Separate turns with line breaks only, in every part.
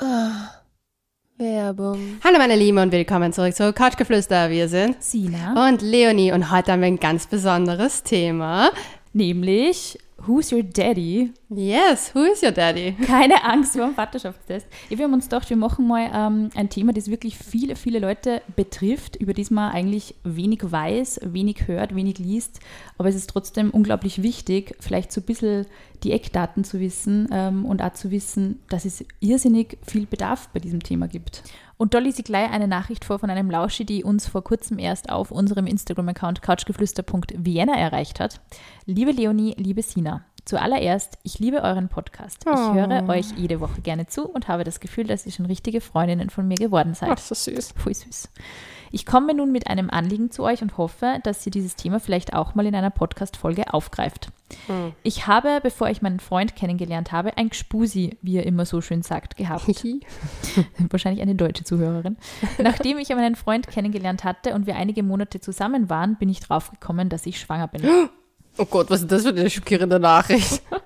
Ah, Werbung.
Hallo meine Lieben und willkommen zurück zu Couchgeflüster. Wir sind
Sina.
und Leonie und heute haben wir ein ganz besonderes Thema.
Nämlich Who's Your Daddy?
Yes, who is your daddy?
Keine Angst vor dem Vaterschaftstest. Wir haben uns gedacht, wir machen mal ähm, ein Thema, das wirklich viele, viele Leute betrifft, über das man eigentlich wenig weiß, wenig hört, wenig liest. Aber es ist trotzdem unglaublich wichtig, vielleicht so ein bisschen die Eckdaten zu wissen ähm, und auch zu wissen, dass es irrsinnig viel Bedarf bei diesem Thema gibt. Und lese ich gleich eine Nachricht vor von einem Lauschi, die uns vor kurzem erst auf unserem Instagram-Account couchgeflüster.vienna erreicht hat. Liebe Leonie, liebe Sina, zuallererst, ich liebe euren Podcast. Ich
Oh.
höre euch jede Woche gerne zu und habe das Gefühl, dass ihr schon richtige Freundinnen von mir geworden seid.
so süß.
Voll süß. Ich komme nun mit einem Anliegen zu euch und hoffe, dass ihr dieses Thema vielleicht auch mal in einer Podcast-Folge aufgreift. Ich habe, bevor ich meinen Freund kennengelernt habe, ein Gspusi, wie er immer so schön sagt, gehabt. Wahrscheinlich eine deutsche Zuhörerin. Nachdem ich meinen Freund kennengelernt hatte und wir einige Monate zusammen waren, bin ich draufgekommen, dass ich schwanger bin.
Oh Gott, was ist das für eine schockierende Nachricht?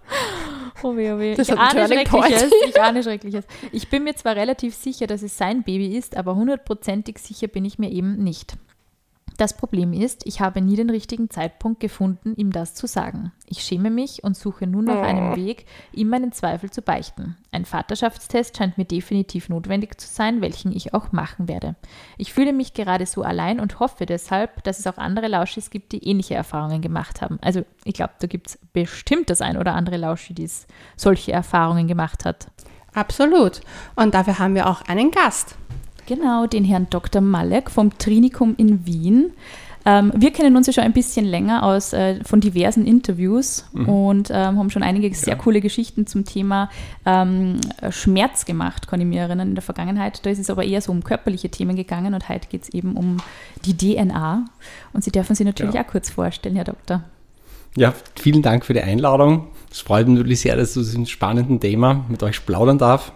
Oh weh, oh weh.
Das
ich ahne. Schreckliches. Ich ahne Schreckliches. Ich bin mir zwar relativ sicher, dass es sein Baby ist, aber hundertprozentig sicher bin ich mir eben nicht. Das Problem ist, ich habe nie den richtigen Zeitpunkt gefunden, ihm das zu sagen. Ich schäme mich und suche nun nach einem Weg, ihm meinen Zweifel zu beichten. Ein Vaterschaftstest scheint mir definitiv notwendig zu sein, welchen ich auch machen werde. Ich fühle mich gerade so allein und hoffe deshalb, dass es auch andere Lauschis gibt, die ähnliche Erfahrungen gemacht haben. Also ich glaube, da gibt es bestimmt das ein oder andere Lauschi, die solche Erfahrungen gemacht hat.
Absolut. Und dafür haben wir auch einen Gast.
Genau, den Herrn Dr. Malek vom Trinikum in Wien. Ähm, wir kennen uns ja schon ein bisschen länger aus äh, von diversen Interviews und ähm, haben schon einige sehr coole Geschichten zum Thema ähm, Schmerz gemacht, kann ich mir erinnern, in der Vergangenheit. Da ist es aber eher so um körperliche Themen gegangen und heute geht es eben um die DNA. Und Sie dürfen sich natürlich
Ja.
auch kurz vorstellen, Herr Doktor.
Ja, vielen Dank für die Einladung. Es freut mich natürlich sehr, dass ich zu diesem spannenden Thema mit euch plaudern darf.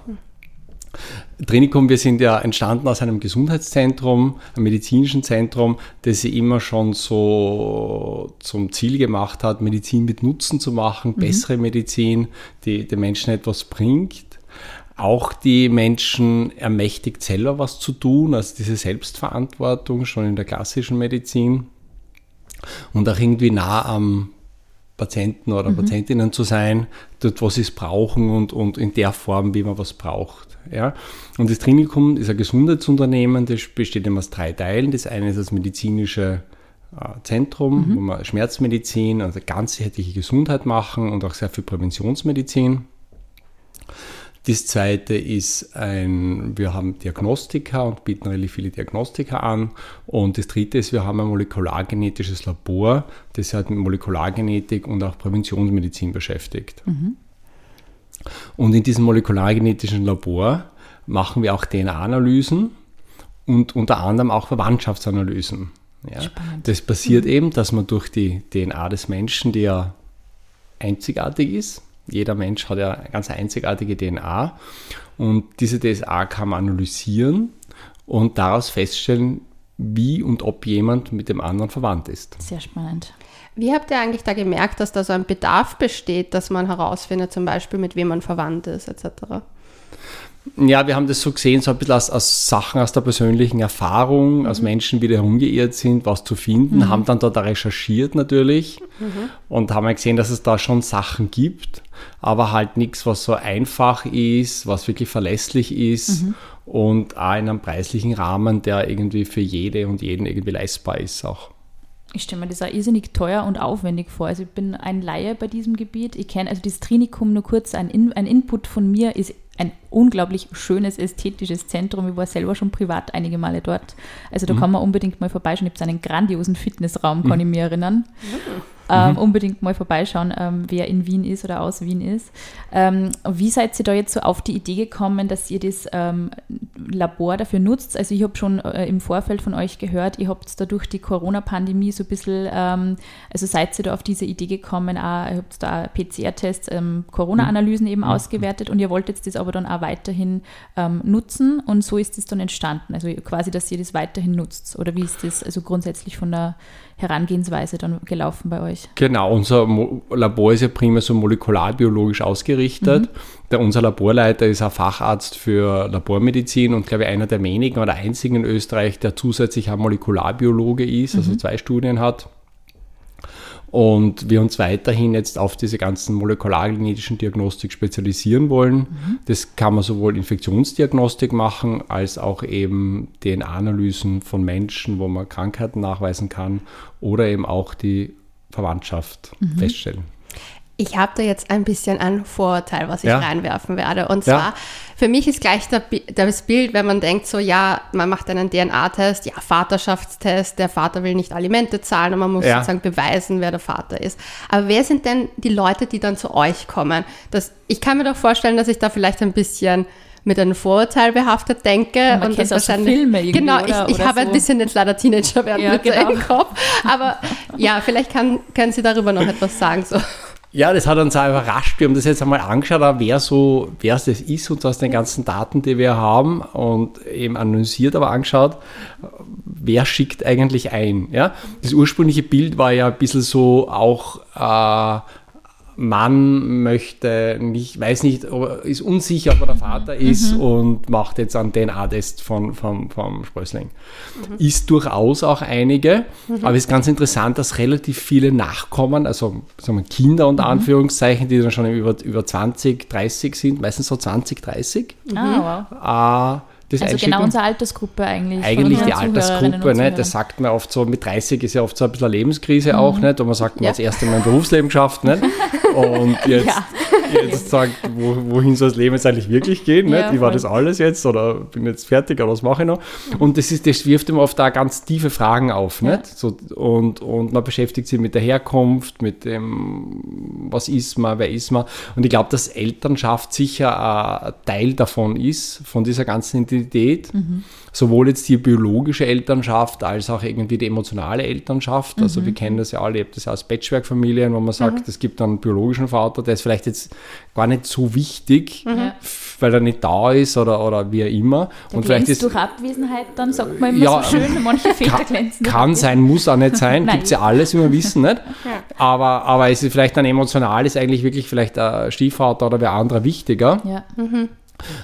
Trinikum, wir sind ja entstanden aus einem Gesundheitszentrum, einem medizinischen Zentrum, das sich immer schon so zum Ziel gemacht hat, Medizin mit Nutzen zu machen, bessere Medizin, die den Menschen etwas bringt. Auch die Menschen ermächtigt, selber was zu tun, also diese Selbstverantwortung schon in der klassischen Medizin und auch irgendwie nah am Patienten oder Patientinnen zu sein, dort, wo sie es brauchen und, und in der Form, wie man was braucht. Ja? Und das Trinikum ist ein Gesundheitsunternehmen, das besteht immer aus drei Teilen. Das eine ist das medizinische äh, Zentrum, wo wir Schmerzmedizin, also ganzheitliche Gesundheit machen und auch sehr viel Präventionsmedizin. Das zweite ist ein, wir haben Diagnostika und bieten relativ viele Diagnostika an. Und das dritte ist, wir haben ein molekulargenetisches Labor, das sich halt mit Molekulargenetik und auch Präventionsmedizin beschäftigt. Und in diesem molekulargenetischen Labor machen wir auch DNA-Analysen und unter anderem auch Verwandtschaftsanalysen. Ja.
Spannend.
Das passiert eben, dass man durch die DNA des Menschen, die ja einzigartig ist, jeder Mensch hat ja eine ganz einzigartige DNA und diese DNA kann man analysieren und daraus feststellen, wie und ob jemand mit dem anderen verwandt ist.
Sehr spannend.
Wie habt ihr eigentlich da gemerkt, dass da so ein Bedarf besteht, dass man herausfindet, zum Beispiel mit wem man verwandt ist, etc.?
Ja, wir haben das so gesehen, so ein bisschen aus, aus Sachen aus der persönlichen Erfahrung, aus Menschen, die da herumgeirrt sind, was zu finden, haben dann dort recherchiert natürlich und haben gesehen, dass es da schon Sachen gibt, aber halt nichts, was so einfach ist, was wirklich verlässlich ist und auch in einem preislichen Rahmen, der irgendwie für jede und jeden irgendwie leistbar ist auch.
Ich stelle mir das auch irrsinnig teuer und aufwendig vor. Also ich bin ein Laie bei diesem Gebiet. Ich kenne also das Trinikum nur kurz. Ein, In ein Input von mir ist ein unglaublich schönes, ästhetisches Zentrum. Ich war selber schon privat einige Male dort. Also da kann man unbedingt mal vorbeischauen. Ich habe einen grandiosen Fitnessraum, kann ich mich erinnern. Ähm, unbedingt mal vorbeischauen, ähm, wer in Wien ist oder aus Wien ist. Ähm, wie seid ihr da jetzt so auf die Idee gekommen, dass ihr das ähm, Labor dafür nutzt? Also ich habe schon äh, im Vorfeld von euch gehört, ihr habt da durch die Corona-Pandemie so ein bisschen, ähm, also seid ihr da auf diese Idee gekommen, auch, ihr habt da PCR-Tests, ähm, Corona-Analysen eben ausgewertet und ihr wolltet das aber dann auch weiterhin nutzen und so ist es dann entstanden. Also quasi, dass ihr das weiterhin nutzt. Oder wie ist das also grundsätzlich von der Herangehensweise dann gelaufen bei euch?
Genau, unser Mo Labor ist ja primär so molekularbiologisch ausgerichtet. Der, unser Laborleiter ist auch Facharzt für Labormedizin und glaube ich einer der wenigen oder einzigen in Österreich, der zusätzlich auch Molekularbiologe ist, also zwei Studien hat. Und wir uns weiterhin jetzt auf diese ganzen molekulargenetischen Diagnostik spezialisieren wollen. Das kann man sowohl Infektionsdiagnostik machen, als auch eben DNA-Analysen von Menschen, wo man Krankheiten nachweisen kann oder eben auch die Verwandtschaft feststellen.
Ich habe da jetzt ein bisschen ein Vorurteil, was ich
Ja.
reinwerfen werde. Und
Ja.
zwar, für mich ist gleich das Bild, wenn man denkt, so, ja, man macht einen DNA-Test, ja, Vaterschaftstest, der Vater will nicht Alimente zahlen und man muss
Ja.
sozusagen beweisen, wer der Vater ist. Aber wer sind denn die Leute, die dann zu euch kommen? Das, ich kann mir doch vorstellen, dass ich da vielleicht ein bisschen mit einem Vorurteil behaftet denke.
man
und
kennt
das wahrscheinlich.
Irgendwie,
genau,
oder-
ich, ich
oder
habe ein
so.
bisschen jetzt leider Teenager werden
Ja,
mit
genau.
im Kopf. Aber ja, vielleicht kann, können Sie darüber noch etwas sagen. So.
Ja, das hat uns auch überrascht. Wir haben das jetzt einmal angeschaut, wer so, wer es das ist und aus den ganzen Daten, die wir haben und eben analysiert, aber angeschaut, wer schickt eigentlich ein. Ja? Das ursprüngliche Bild war ja ein bisschen so auch, äh, Mann möchte nicht, weiß nicht, ist unsicher, ob er der Vater ist und macht jetzt einen DNA-Test von, vom, vom Sprössling. Ist durchaus auch einige, aber es ist ganz interessant, dass relativ viele Nachkommen, also sagen wir Kinder unter Anführungszeichen, die dann schon über, über 20, 30 sind, meistens so 20, 30,
Ah, wow.
äh, das
Also genau unsere Altersgruppe eigentlich.
Eigentlich die Altersgruppe, ne? Das sagt man oft so, mit 30 ist ja oft so ein bisschen eine Lebenskrise auch, nicht? Und man sagt, man
Ja.
hat das erste Mal im Berufsleben geschafft, nicht? Und jetzt,
Ja.
Jetzt sagt, wo, wohin soll das Leben jetzt eigentlich wirklich gehen, nicht?
Ja,
Wie war das alles jetzt? Oder bin jetzt fertig oder was mache ich noch? Und das, ist, das wirft immer oft da ganz tiefe Fragen auf, nicht? So, und, und man beschäftigt sich mit der Herkunft, mit dem, was ist man, wer ist man. Und ich glaube, dass Elternschaft sicher ein Teil davon ist, von dieser ganzen Identität. Sowohl jetzt die biologische Elternschaft als auch irgendwie die emotionale Elternschaft. Also wir kennen das ja alle, ich habe das ja aus Patchwork-Familien, wo man sagt, es gibt einen biologischen Vater, der ist vielleicht jetzt gar nicht so wichtig,
Ja.
weil er nicht da ist oder, oder wie auch immer.
Der
und vielleicht ist
durch Abwesenheit, dann sagt man immer
Ja,
so schön, manche Väter
kann,
glänzen.
kann sein, muss auch nicht sein, gibt es ja alles, wie wir wissen, nicht? Aber, aber es ist vielleicht dann emotional, ist eigentlich wirklich vielleicht ein Stiefvater oder wer anderer wichtiger.
Ja.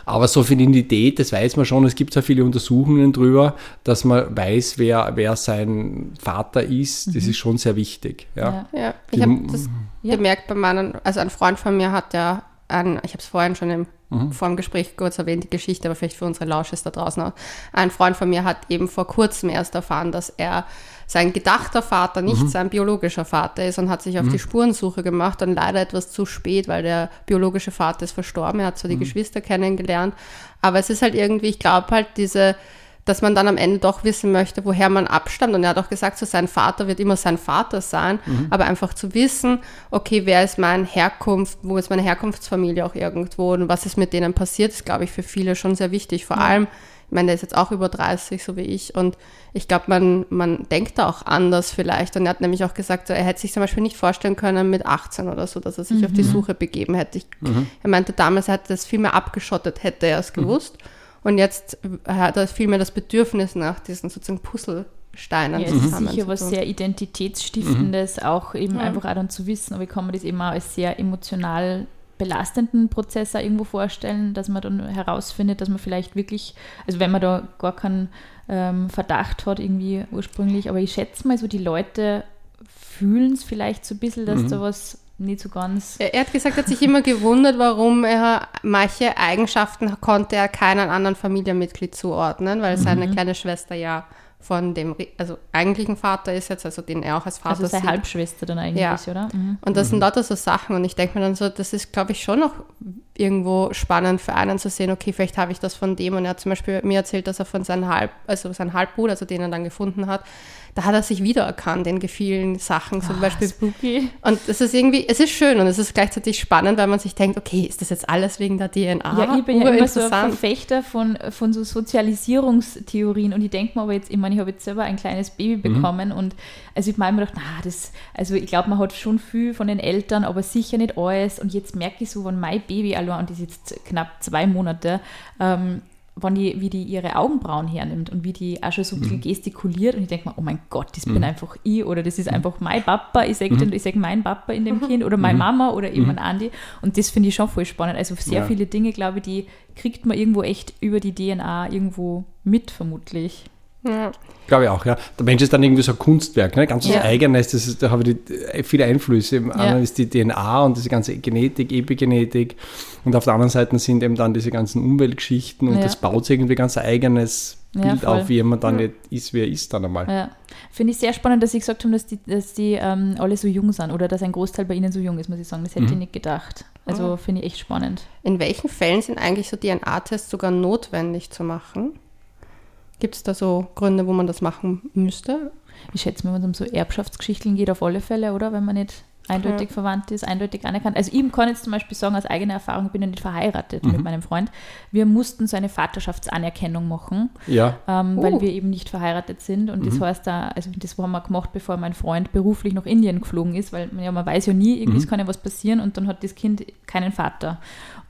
Aber so für die Identität, das weiß man schon, es gibt so viele Untersuchungen drüber, dass man weiß, wer, wer sein Vater ist. Das ist schon sehr wichtig. Ja.
Ja.
Ja, ich habe das
Ja.
gemerkt bei meinen, also ein Freund von mir hat ja ein, ich habe es vorhin schon im, vor dem Gespräch kurz erwähnt, die Geschichte, aber vielleicht für unsere Lausches da draußen auch. Ein Freund von mir hat eben vor kurzem erst erfahren, dass er sein gedachter Vater nicht sein biologischer Vater ist und hat sich auf die Spurensuche gemacht und leider etwas zu spät, weil der biologische Vater ist verstorben. Er hat zwar die Geschwister kennengelernt, aber es ist halt irgendwie, ich glaube halt diese, dass man dann am Ende doch wissen möchte, woher man abstammt. Und er hat auch gesagt, so sein Vater wird immer sein Vater sein, aber einfach zu wissen, okay, wer ist meine Herkunft, wo ist meine Herkunftsfamilie auch irgendwo und was ist mit denen passiert, ist, glaube ich, für viele schon sehr wichtig. Vor allem, ich meine, der ist jetzt auch über 30, so wie ich, und ich glaube, man, man denkt da auch anders vielleicht. Und er hat nämlich auch gesagt, so, er hätte sich zum Beispiel nicht vorstellen können mit 18 oder so, dass er sich auf die Suche begeben hätte. Ich, Er meinte damals, er hätte das viel mehr abgeschottet, hätte er es gewusst. Und jetzt hat er viel mehr das Bedürfnis nach diesen sozusagen Puzzlesteinen
Ja, es ist
zusammen
sicher was sehr Identitätsstiftendes, auch eben einfach auch dann zu wissen, aber ich kann mir das eben auch als sehr emotional belastenden Prozess auch irgendwo vorstellen, dass man dann herausfindet, dass man vielleicht wirklich, also wenn man da gar keinen ähm, Verdacht hat irgendwie ursprünglich, aber ich schätze mal so, die Leute fühlen es vielleicht so ein bisschen, dass da was nicht so ganz...
Er er hat gesagt, er hat sich immer gewundert, warum er manche Eigenschaften konnte er keinem anderen Familienmitglied zuordnen, weil seine kleine Schwester ja von dem, also eigentlichen Vater ist jetzt, also den er auch als Vater
Also seine
sieht.
Halbschwester dann eigentlich,
Ja.
oder? Mhm.
Und das sind lauter so Sachen und ich denke mir dann so, das ist, glaube ich, schon noch irgendwo spannend für einen zu sehen, okay, vielleicht habe ich das von dem und er hat zum Beispiel mir erzählt, dass er von seinem Halb, also seinem Halbbruder, also den er dann gefunden hat, da hat er sich wiedererkannt in vielen Sachen, zum Beispiel
Spooky.
und es ist irgendwie, es ist schön und es ist gleichzeitig spannend, weil man sich denkt, okay, ist das jetzt alles wegen der DNA?
Ja, ich bin ja immer so ein. Verfechter von, von so Sozialisierungstheorien und ich denke mir aber jetzt, ich meine, ich habe jetzt selber ein kleines Baby bekommen und also ich meine mir gedacht, na, das, also ich glaube, man hat schon viel von den Eltern, aber sicher nicht alles und jetzt merke ich so, wenn mein Baby allein, und die ist jetzt knapp zwei Monate, ähm, wenn die, wie die ihre Augenbrauen hernimmt und wie die auch schon so ein bisschen gestikuliert und ich denke mir, oh mein Gott, das bin einfach ich oder das ist einfach mein Papa, ich sage mhm. sag mein Papa in dem Kind oder meine Mama oder eben ein Andi und das finde ich schon voll spannend. Also sehr ja. viele Dinge, glaube ich, die kriegt man irgendwo echt über die DNA irgendwo mit, vermutlich.
Ja. Glaube ich auch, ja. Der Mensch ist dann irgendwie so ein Kunstwerk, ne? ganz was ja. Eigenes, das ist, da habe ich die, äh, viele Einflüsse. Im anderen ist die DNA und diese ganze Genetik, Epigenetik und auf der anderen Seite sind eben dann diese ganzen Umweltgeschichten und ja. das baut irgendwie ganz ein eigenes Bild auf, wie jemand dann nicht ist, wie er ist dann einmal.
Ja. Finde ich sehr spannend, dass Sie gesagt haben, dass die, dass die ähm, alle so jung sind oder dass ein Großteil bei Ihnen so jung ist, muss ich sagen. Das hätte mhm. ich nicht gedacht. Also mhm. finde ich echt spannend.
In welchen Fällen sind eigentlich so DNA-Tests sogar notwendig zu machen? Gibt es da so Gründe, wo man das machen müsste?
Ich schätze wenn es um so Erbschaftsgeschichten geht, auf alle Fälle, oder? Wenn man nicht eindeutig ja. verwandt ist, eindeutig anerkannt. Also ich kann jetzt zum Beispiel sagen, aus eigener Erfahrung, ich bin ja nicht verheiratet mhm. mit meinem Freund. Wir mussten so eine Vaterschaftsanerkennung machen,
ja.
ähm, oh. weil wir eben nicht verheiratet sind. Und mhm. das heißt, da, also das haben wir gemacht, bevor mein Freund beruflich nach Indien geflogen ist, weil ja, man weiß ja nie, irgendwie mhm. kann ja was passieren und dann hat das Kind keinen Vater.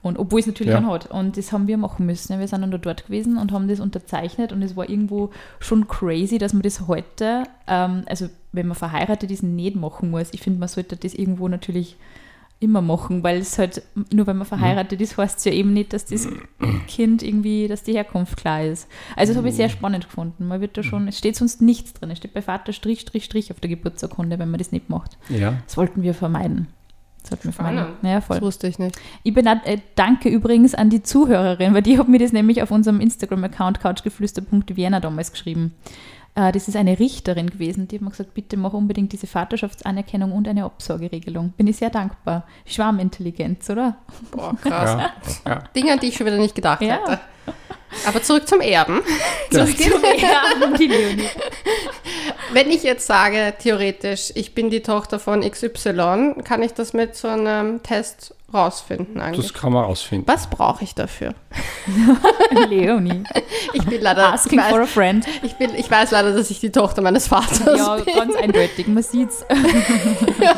Und obwohl es natürlich ja. einen hat. Und das haben wir machen müssen. Wir sind dann da dort gewesen und haben das unterzeichnet und es war irgendwo schon crazy, dass man das heute, ähm, also wenn man verheiratet ist, nicht machen muss. Ich finde, man sollte das irgendwo natürlich immer machen, weil es halt, nur wenn man verheiratet ist, heißt es ja eben nicht, dass das Kind irgendwie, dass die Herkunft klar ist. Also das habe ich sehr spannend gefunden. Man wird da schon, es steht sonst nichts drin. Es steht bei Vater Strich, Strich, Strich auf der Geburtsurkunde, wenn man das nicht macht.
Ja.
Das wollten wir vermeiden.
Das hat mir. Ja, voll. Das wusste ich nicht.
Ich bin, äh, danke übrigens an die Zuhörerin, weil die hat mir das nämlich auf unserem Instagram-Account couchgeflüster.vienna damals geschrieben. Äh, das ist eine Richterin gewesen, die hat mir gesagt, bitte mach unbedingt diese Vaterschaftsanerkennung und eine Absorgeregelung. Bin ich sehr dankbar. Schwarmintelligenz, oder?
Boah, krass. Ja, ja. Dinge, an die ich schon wieder nicht gedacht ja. hätte. Aber zurück zum Erben. Zurück zum Erben, die Leonie. Wenn ich jetzt sage, theoretisch, ich bin die Tochter von XY, kann ich das mit so einem Test rausfinden
eigentlich? Das kann man rausfinden.
Was brauche ich dafür?
Leonie.
Ich bin leider.
Asking weiß, for a friend.
Ich, bin, ich weiß leider, dass ich die Tochter meines Vaters
ja, bin. Ja, ganz eindeutig. Man sieht's.
ja,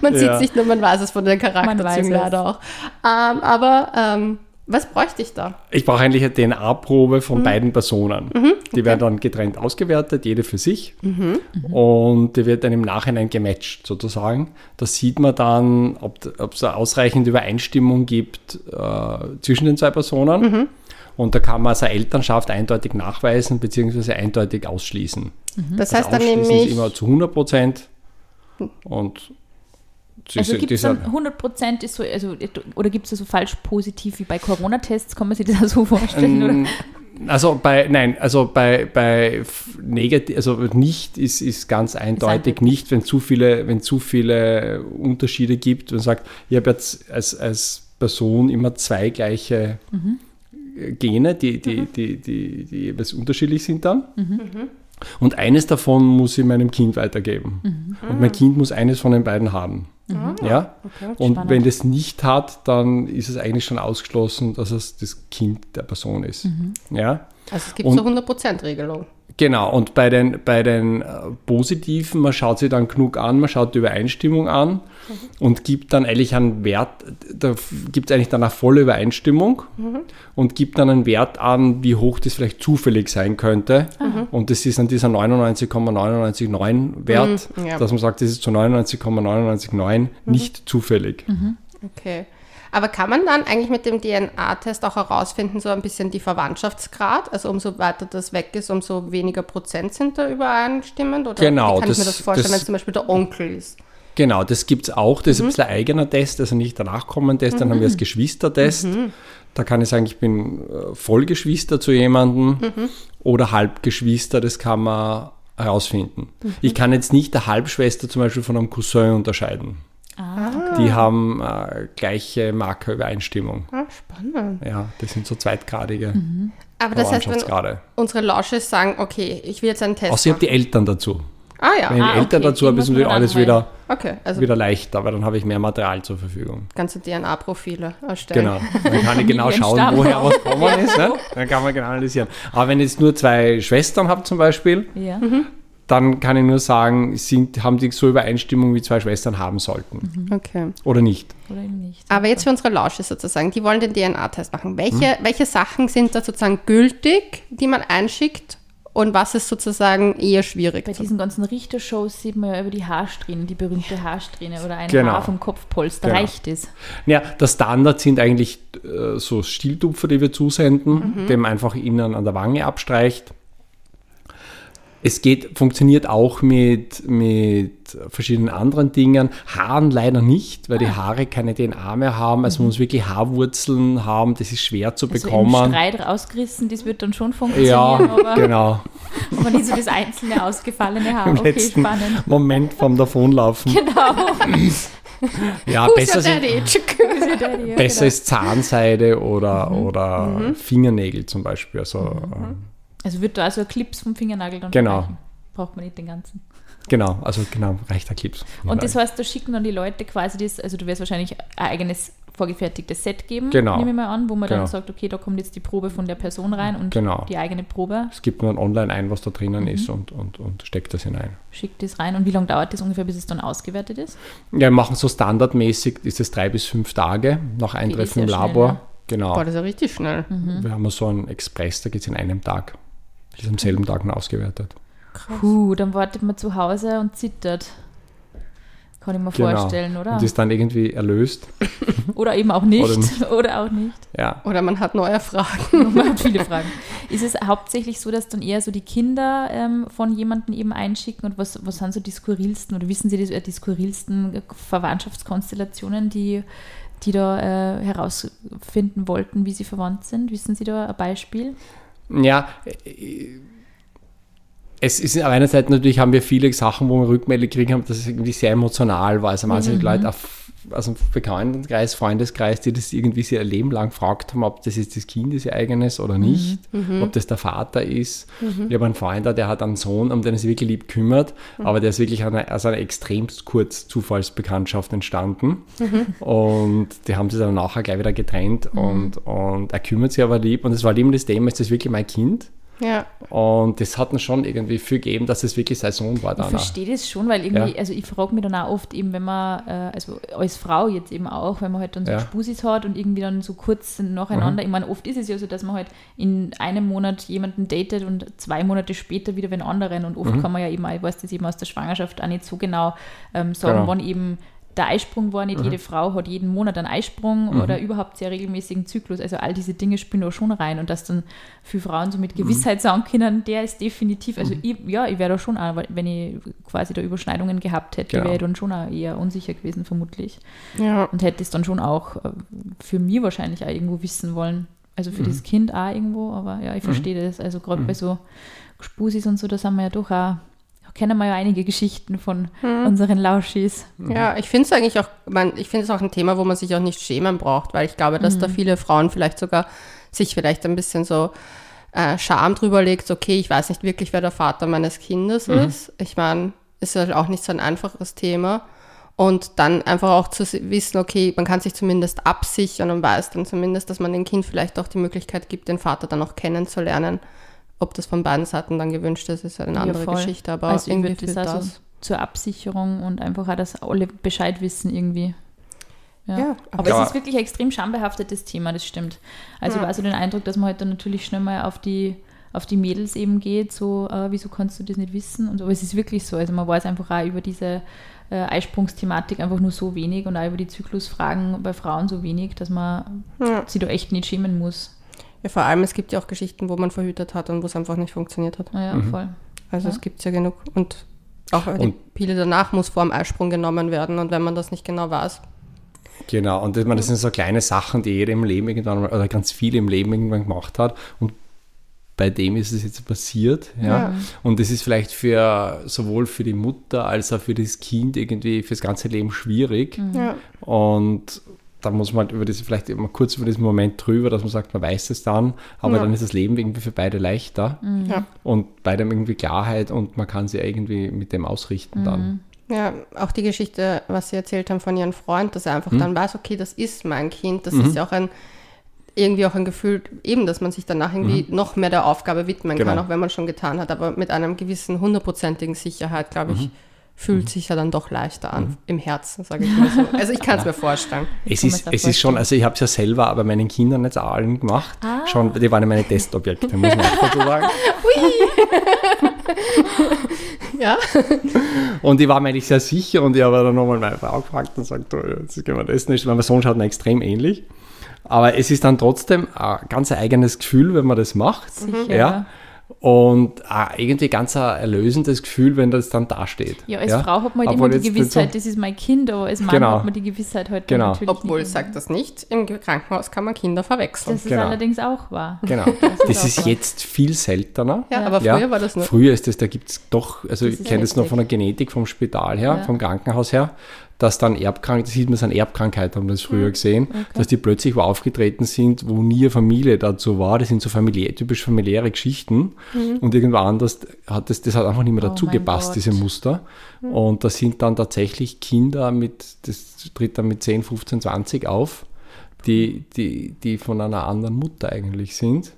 man sieht es nicht nur, man weiß es von den Charakterzügen leider auch. Ähm, aber ähm, was bräuchte ich da?
Ich brauche eigentlich eine DNA-Probe von mhm. beiden Personen. Mhm, okay. Die werden dann getrennt ausgewertet, jede für sich. Mhm. Und die wird dann im Nachhinein gematcht sozusagen. Da sieht man dann, ob es eine ausreichende Übereinstimmung gibt äh, zwischen den zwei Personen. Mhm. Und da kann man seine Elternschaft eindeutig nachweisen bzw. eindeutig ausschließen.
Mhm. Das heißt also dann nämlich...
Immer zu 100 Prozent. Und
also gibt es dann 100 Prozent ist so, also, oder gibt es so falsch positiv wie bei Corona-Tests? Kann man sich das auch so vorstellen? Ähm,
also bei, nein, also bei, bei negativ, also nicht ist, ist ganz eindeutig ist nicht, wenn zu viele, wenn zu viele Unterschiede gibt und sagt, ich habe jetzt als, als Person immer zwei gleiche mhm. Gene, die, die, mhm. die, die, die jeweils unterschiedlich sind dann. Mhm. mhm. Und eines davon muss ich meinem Kind weitergeben. Mhm. Und mein Kind muss eines von den beiden haben. Mhm. Ja? Okay, und spannend. wenn das nicht hat, dann ist es eigentlich schon ausgeschlossen, dass es das Kind der Person ist. Mhm. Ja?
Also es gibt und, so 100%-Regelung.
Genau, und bei den, bei den äh, Positiven, man schaut sich dann genug an, man schaut die Übereinstimmung an mhm. und gibt dann eigentlich einen Wert, da gibt es eigentlich dann eine volle Übereinstimmung mhm. und gibt dann einen Wert an, wie hoch das vielleicht zufällig sein könnte. Mhm. Und das ist dann dieser 99,999 Wert, mhm, ja. dass man sagt, das ist zu 99,999 mhm. nicht zufällig.
Okay. Aber kann man dann eigentlich mit dem DNA-Test auch herausfinden, so ein bisschen die Verwandtschaftsgrad? Also umso weiter das weg ist, umso weniger Prozent sind da übereinstimmend? Oder
genau.
Wie kann das, ich mir das vorstellen, das, wenn zum Beispiel der Onkel ist?
Genau, das gibt es auch. Das mhm. ist ein bisschen ein eigener Test, also nicht der Nachkommentest. Dann mhm. haben wir das Geschwistertest. Mhm. Da kann ich sagen, ich bin äh, Vollgeschwister zu jemandem mhm. oder Halbgeschwister, das kann man herausfinden. Mhm. Ich kann jetzt nicht der Halbschwester zum Beispiel von einem Cousin unterscheiden. Ah. Die haben äh, gleiche Markerübereinstimmung.
Ah, spannend.
Ja, das sind so zweitgradige. Mhm.
Aber das heißt, wenn unsere Lausches sagen, okay, ich will jetzt einen Test
Außer ich habe die Eltern dazu.
Ah ja.
Wenn ich
ah,
Eltern okay. dazu habe, ist natürlich alles wieder,
okay,
also wieder leichter, weil dann habe ich mehr Material zur Verfügung.
Ganze DNA-Profile erstellen.
Genau. Dann kann ich genau schauen, woher was gekommen ist. Ne? Dann kann man genau analysieren. Aber wenn ich jetzt nur zwei Schwestern habe zum Beispiel, ja. mhm dann kann ich nur sagen, sind, haben die so Übereinstimmung, wie zwei Schwestern haben sollten.
Okay.
Oder nicht.
Oder eben nicht.
Aber jetzt für unsere Lausche sozusagen, die wollen den DNA-Test machen. Welche,
Hm.
welche Sachen sind da sozusagen gültig, die man einschickt und was ist sozusagen eher schwierig?
Bei diesen ganzen Richtershows sieht man ja über die Haarsträhne, die berühmte Haarsträhne oder ein
Genau.
Haar vom Kopfpolster.
Genau.
Reicht es?
Ja, der Standard sind eigentlich äh, so Stieltupfer, die wir zusenden, dem einfach innen an der Wange abstreicht. Es geht, funktioniert auch mit, mit verschiedenen anderen Dingen. Haaren leider nicht, weil die Haare keine DNA mehr haben. Also man muss wirklich Haarwurzeln haben. Das ist schwer zu
Also im
bekommen.
Streit rausgerissen, das wird dann schon funktionieren,
ja,
aber,
genau.
aber nicht so das einzelne ausgefallene Haar.
Im
Okay,
letzten
spannend.
Moment vom Davonlaufen.
Genau.
Ja,
Who's
besser, sind?
Ja,
besser
genau.
ist Zahnseide oder, oder Fingernägel zum Beispiel. Also, ähm,
Also wird da also ein Clips vom Fingernagel dann
Genau.
reichen. Braucht man nicht den ganzen.
Genau, also genau, reicht der Clips.
Und das heißt, da schicken dann die Leute quasi das, also du wirst wahrscheinlich ein eigenes vorgefertigtes Set geben,
Genau.
nehme ich mal an, wo man
Genau.
dann sagt, okay, da kommt jetzt die Probe von der Person rein und
Genau.
die eigene Probe,
Es gibt nur online ein, was da drinnen ist und, und, und steckt das hinein.
schickt das rein. Und wie lange dauert das ungefähr, bis es dann ausgewertet ist?
Ja, wir machen so standardmäßig, ist es drei bis fünf Tage nach Eintreffen im
sehr schnell,
Labor.
ne?
Genau.
Boah, das ist ja richtig schnell.
Mhm.
Wir haben so einen Express, da geht es in einem Tag. Ist am selben Tag noch ausgewertet.
Puh, dann wartet man zu Hause und zittert. Kann ich mir vorstellen, oder?
Genau. Und ist dann irgendwie erlöst.
Oder eben auch nicht.
Oder nicht.
Oder auch nicht.
Ja.
Oder man hat neue Fragen.
Man hat viele Fragen. Ist es hauptsächlich so, dass dann eher so die Kinder ähm, von jemandem eben einschicken und was, was sind so die skurrilsten oder wissen Sie die, die skurrilsten Verwandtschaftskonstellationen, die, die da äh, herausfinden wollten, wie sie verwandt sind? Wissen Sie da ein Beispiel?
Ja, äh, es ist auf einer Seite natürlich haben wir viele Sachen, wo wir Rückmeldung gekriegt haben, dass es irgendwie sehr emotional war. Also manche Leute auf, aus dem Bekanntenkreis, Freundeskreis, die das irgendwie ihr Leben lang gefragt haben, ob das jetzt das Kind ist, ihr eigenes oder nicht, ob das der Vater ist. Ich habe einen Freund da, der hat einen Sohn, um den er sich wirklich lieb kümmert, aber der ist wirklich aus einer extremst kurz Zufallsbekanntschaft entstanden. Und die haben sich dann nachher gleich wieder getrennt und, und er kümmert sich aber lieb. Und es war halt immer das Thema, ist das wirklich mein Kind?
Ja.
Und das hat uns schon irgendwie viel gegeben, dass es wirklich sein Sohn war
Ich
dann. auch.
verstehe das schon, weil irgendwie,
Ja.
also ich frage mich dann auch oft eben, wenn man, äh, also als Frau jetzt eben auch, wenn man halt dann so
Ja.
Spusis hat und irgendwie dann so kurz nacheinander, ich meine, oft ist es ja so, dass man halt in einem Monat jemanden datet und zwei Monate später wieder den anderen und oft kann man ja eben, auch, ich weiß das eben aus der Schwangerschaft auch nicht so genau ähm, sagen,
Genau.
wann eben der Eisprung war. Nicht jede Frau hat jeden Monat einen Eisprung oder überhaupt sehr regelmäßigen Zyklus. Also all diese Dinge spielen da schon rein und dass dann viele Frauen so mit Gewissheit sagen können, der ist definitiv, also ich, ja, ich wäre da schon auch, wenn ich quasi da Überschneidungen gehabt hätte,
Genau.
wäre ich dann schon auch eher unsicher gewesen vermutlich
Ja.
und hätte es dann schon auch äh, für mich wahrscheinlich auch irgendwo wissen wollen. Also
Mhm.
für das Kind auch irgendwo, aber ja, ich verstehe das. Also gerade bei so Spusis und so, da sind wir ja doch auch, kennen wir ja einige Geschichten von
Mhm.
unseren Lauschis.
Ja, ich finde es eigentlich auch, man, ich finde es auch ein Thema, wo man sich auch nicht schämen braucht, weil ich glaube, dass da viele Frauen vielleicht sogar sich vielleicht ein bisschen so äh, Scham drüber legt, okay, ich weiß nicht wirklich, wer der Vater meines Kindes ist. Ich meine, ist halt auch nicht so ein einfaches Thema. Und dann einfach auch zu wissen, okay, man kann sich zumindest absichern und weiß dann zumindest, dass man dem Kind vielleicht auch die Möglichkeit gibt, den Vater dann auch kennenzulernen. Ob das von beiden Seiten dann gewünscht ist, ist eine
Ja,
andere
voll.
Geschichte. Aber
also
irgendwie
würde das
für
auch so
das.
zur Absicherung und einfach auch, dass alle Bescheid wissen irgendwie. Ja.
Ja,
aber
Ja.
es ist wirklich ein extrem schambehaftetes Thema, das stimmt. Also ich habe so den Eindruck, dass man halt dann natürlich schnell mal auf die, auf die Mädels eben geht, so, äh, wieso kannst du das nicht wissen? Und so, aber es ist wirklich so. Also man weiß einfach auch über diese äh, Eisprungsthematik einfach nur so wenig und auch über die Zyklusfragen bei Frauen so wenig, dass man
Ja.
sich da echt nicht schämen muss.
Ja, vor allem, es gibt ja auch Geschichten, wo man verhütet hat und wo es einfach nicht funktioniert hat.
Naja,
Mhm.
voll.
Also
Ja.
es gibt ja genug. Und auch die
Und-
Pille danach muss vor dem Eisprung genommen werden. Und wenn man das nicht genau weiß,
Genau, und das, man, das sind so kleine Sachen, die jeder im Leben irgendwann mal, oder ganz viele im Leben irgendwann gemacht hat. Und bei dem ist es jetzt passiert. Ja.
Ja.
Und das ist vielleicht für sowohl für die Mutter als auch für das Kind irgendwie fürs ganze Leben schwierig.
ja.
Und da muss man halt über das vielleicht immer kurz über diesen Moment drüber, dass man sagt, man weiß es dann, aber
Ja.
dann ist das Leben irgendwie für beide leichter
Ja.
und beide haben irgendwie Klarheit und man kann sie irgendwie mit dem ausrichten dann.
ja, auch die Geschichte, was Sie erzählt haben von Ihrem Freund, dass er
Mhm.
einfach dann weiß, okay, das ist mein Kind. Das ist ja auch ein, irgendwie auch ein Gefühl, eben, dass man sich danach irgendwie noch mehr der Aufgabe widmen kann,
Genau.
auch wenn man schon getan hat. Aber mit einem gewissen hundertprozentigen Sicherheit, glaube ich, fühlt sich ja dann doch leichter an im Herzen, sage ich mal so. Also ich kann es mir vorstellen.
Es ist, es ist schon,
vorstellen.
also ich habe es ja selber bei meinen Kindern jetzt allen gemacht.
Ah.
Schon, die waren ja meine Testobjekte, muss man auch dazu sagen.
Ja.
Und ich war mir eigentlich sehr sicher und ich habe dann nochmal meine Frau gefragt und gesagt, du, jetzt können wir das nicht, weil mein Sohn schaut mir extrem ähnlich. Aber es ist dann trotzdem ein ganz eigenes Gefühl, wenn man das macht.
Sicher,
Ja.
Ja.
Und auch irgendwie ganz ein erlösendes Gefühl, wenn das dann dasteht.
Ja, als Frau hat man halt
Obwohl
immer die Gewissheit, das ist mein Kind, aber als Mann
Genau.
hat man die Gewissheit halt
Genau.
natürlich
Obwohl,
nicht.
sagt das nicht, im Krankenhaus kann man Kinder verwechseln.
Das ist
Genau.
allerdings auch wahr.
Genau.
ist
Das
auch
ist
wahr.
jetzt viel seltener.
ja,
Ja.
aber früher war das nur.
Früher ist das, da gibt es doch, also
Das
ich
ist
kenne das noch von der Genetik vom Spital her,
Ja.
vom Krankenhaus her, dass dann Erbkrank, das sieht man an Erbkrankheit, haben wir das früher gesehen, dass die plötzlich wo aufgetreten sind, wo nie eine Familie dazu war. Das sind so familiär, typisch familiäre Geschichten. Und irgendwo anders hat das, das hat einfach nicht mehr
Oh
dazu
mein
gepasst, diese Muster. Und das sind dann tatsächlich Kinder mit, das tritt dann mit 10, 15, 20 auf, die, die, die von einer anderen Mutter eigentlich sind.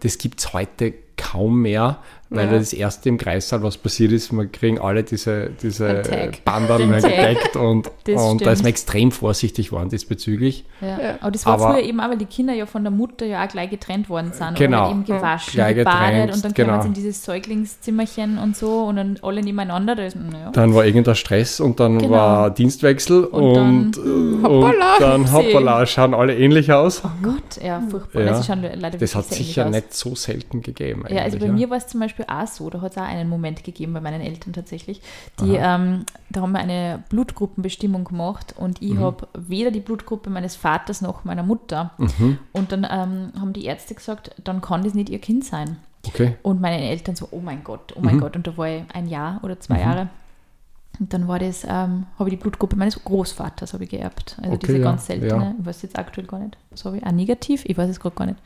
Das gibt es heute kaum mehr, weil
Ja.
das erste im Kreissaal, was passiert ist, wir kriegen alle diese, diese
Tag.
gedeckt und,
Das
und da ist man extrem vorsichtig geworden diesbezüglich.
Ja.
Ja.
Aber das war
Aber-
früher eben auch, weil die Kinder ja von der Mutter ja auch gleich getrennt worden sind.
Genau.
Oder eben gewaschen,
Gleich
gebadet
getrennt,
und dann
genau.
kommen sie in dieses Säuglingszimmerchen und so und dann alle nebeneinander. Da ist, naja.
Dann war irgendein Stress und dann
Genau.
war Dienstwechsel
Und
und,
dann-
und,
Hoppala.
dann
Upsi.
hoppala, schauen alle ähnlich aus.
Oh Gott, ja, furchtbar.
Ja.
Das,
Das hat sicher nicht so selten gegeben.
Ja, also bei mir war es zum Beispiel auch so, da hat es auch einen Moment gegeben bei meinen Eltern tatsächlich. Die, ähm, da haben wir eine Blutgruppenbestimmung gemacht und
Mhm.
ich habe weder die Blutgruppe meines Vaters noch meiner Mutter.
Mhm.
Und dann ähm, haben die Ärzte gesagt, dann kann das nicht ihr Kind sein.
Okay.
Und meine Eltern so, oh mein Gott, oh mein
Mhm.
Gott. Und da war ich ein Jahr oder zwei Jahre. Und dann war das, ähm, habe ich die Blutgruppe meines Großvaters habe ich geerbt. Also
Okay,
diese
ja,
ganz seltene,
ja.
ich weiß jetzt aktuell gar nicht. Was habe ich? Auch negativ? Ich weiß es gerade gar nicht.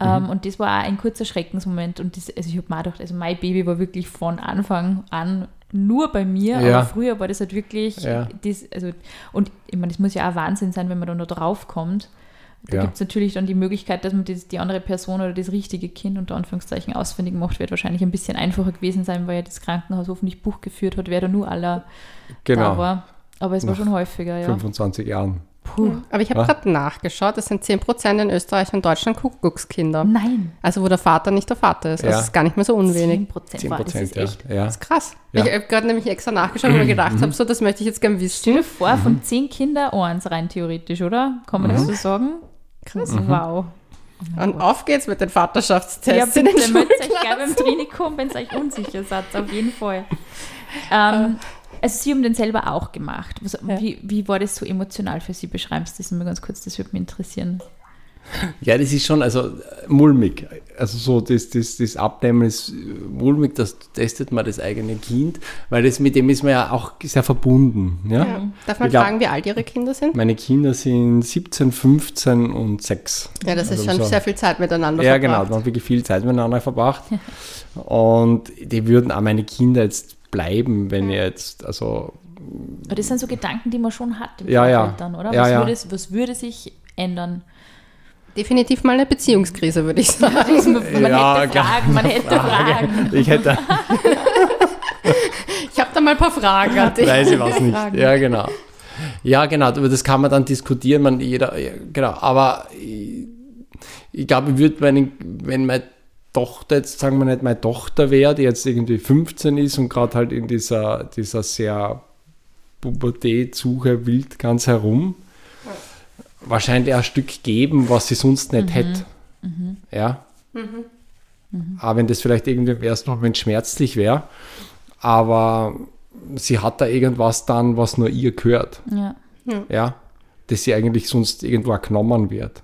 Mhm.
Ähm, und das war auch ein kurzer Schreckensmoment. Und das, also ich habe mir auch gedacht, also mein Baby war wirklich von Anfang an nur bei mir,
Ja.
aber früher war das halt wirklich,
Ja.
das, also, und ich meine, das muss ja auch Wahnsinn sein, wenn man da drauf kommt. Da
Ja.
gibt es natürlich dann die Möglichkeit, dass man das, die andere Person oder das richtige Kind unter Anführungszeichen ausfindig macht, wird wahrscheinlich ein bisschen einfacher gewesen sein, weil ja das Krankenhaus hoffentlich Buch geführt hat, wer da nur aller da
Genau.
war. Aber es war
Nach
schon häufiger, ja.
25 Jahren.
Puh.
Aber ich habe
Ah.
gerade nachgeschaut, es sind 10% in Österreich und Deutschland Kuckuckskinder.
Nein,
Also wo der Vater nicht der Vater ist. Also
Ja.
das ist gar nicht mehr so unwenig.
10 Prozent.
10
Wow, das
Prozent,
ist
ja.
echt.
ja.
Das ist krass.
Ja.
Ich habe gerade nämlich extra nachgeschaut, weil ich mir gedacht habe, so, das möchte ich jetzt gerne wissen.
Stell dir vor,
Mhm.
von 10 Kindern eins rein theoretisch, oder? Kann man das so sagen? Krass.
Mhm.
Wow.
Und auf geht's mit den
Ja,
Vaterschaftstests in den
bitte euch gerne beim Trinikum, wenn ihr euch unsicher seid, auf jeden Fall. Ähm, also Sie haben den selber auch gemacht. Was,
Ja.
wie, wie war das so emotional für Sie? Beschreibst du das mal ganz kurz, das würde mich interessieren.
Ja, das ist schon also mulmig. Also so das, das, das Abnehmen ist mulmig, das testet man das eigene Kind, weil das mit dem ist man ja auch sehr verbunden. Ja?
Ja. Darf man
Ich glaub-
fragen, wie alt Ihre Kinder sind?
Meine Kinder sind 17, 15 und 6.
Ja, das ist
Also
schon
so-
sehr viel Zeit miteinander
Ja, genau,
verbracht.
da haben wirklich viel Zeit miteinander verbracht. Und die würden auch meine Kinder jetzt bleiben, wenn ich jetzt, also
Aber das sind so Gedanken, die man schon hat im
Ja, ja.
Dann, oder?
Ja,
was,
ja.
Würde, was würde sich ändern?
Definitiv mal eine Beziehungskrise, würde ich sagen.
Man
Ja,
hätte
klar.
Fragen, man hätte Fragen.
ich hätte,
Ich habe da mal ein paar Fragen an dich.
weiß ich was nicht.
Fragen.
Ja, genau. Ja, genau, aber das kann man dann diskutieren, man, jeder, ja, genau, aber ich, ich glaube, ich würde meinen, wenn meine Tochter, jetzt sagen wir nicht meine Tochter wäre, die jetzt irgendwie 15 ist und gerade halt in dieser, dieser sehr Pubertät-Suche wild ganz herum, wahrscheinlich ein Stück geben, was sie sonst nicht hätte. Ja. Aber wenn das vielleicht irgendwie im ersten Moment schmerzlich wäre, aber sie hat da irgendwas dann, was nur ihr gehört.
Ja.
Ja. Das sie eigentlich sonst irgendwo auch genommen wird.